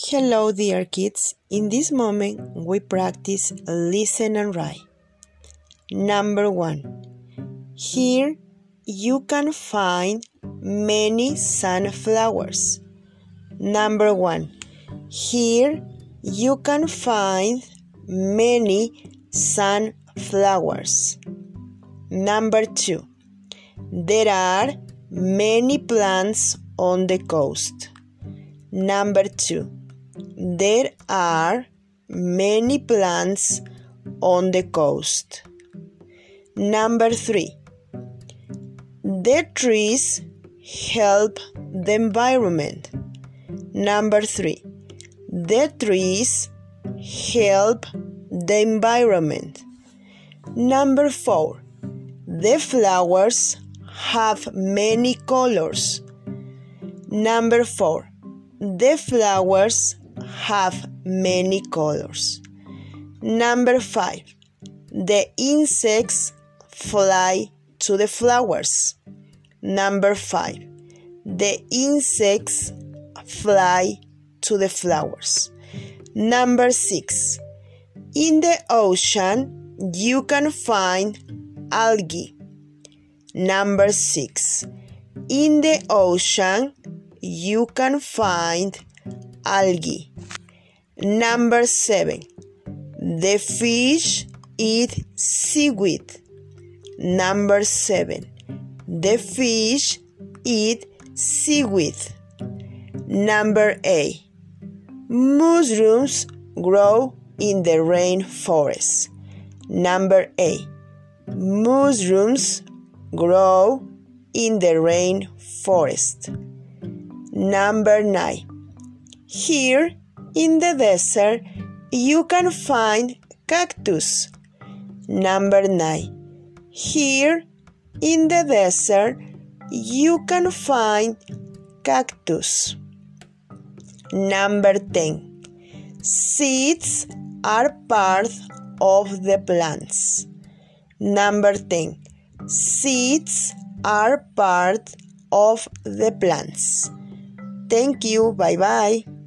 Hello, dear kids. In this moment, we practice listen and write. Number one. Here you can find many sunflowers. Number one. Here you can find many sunflowers. Number two. There are many plants on the coast. Number two. There are many plants on the coast. Number three. The trees help the environment. Number three. The trees help the environment. Number four. The flowers have many colors. Number four. The flowers have many colors. Number five. The insects fly to the flowers. Number five. The insects fly to the flowers. Number six. In the ocean, you can find algae. Number six. In the ocean, you can find algae. Number seven. The fish eat seaweed. Number seven. The fish eat seaweed. Number eight. Mushrooms grow in the rainforest. Number eight. Mushrooms grow in the rainforest. Number nine. Here in the desert, you can find cactus. Number nine. Here in the desert, you can find cactus. Number 10. Seeds are part of the plants. Number 10. Seeds are part of the plants. Thank you. Bye bye.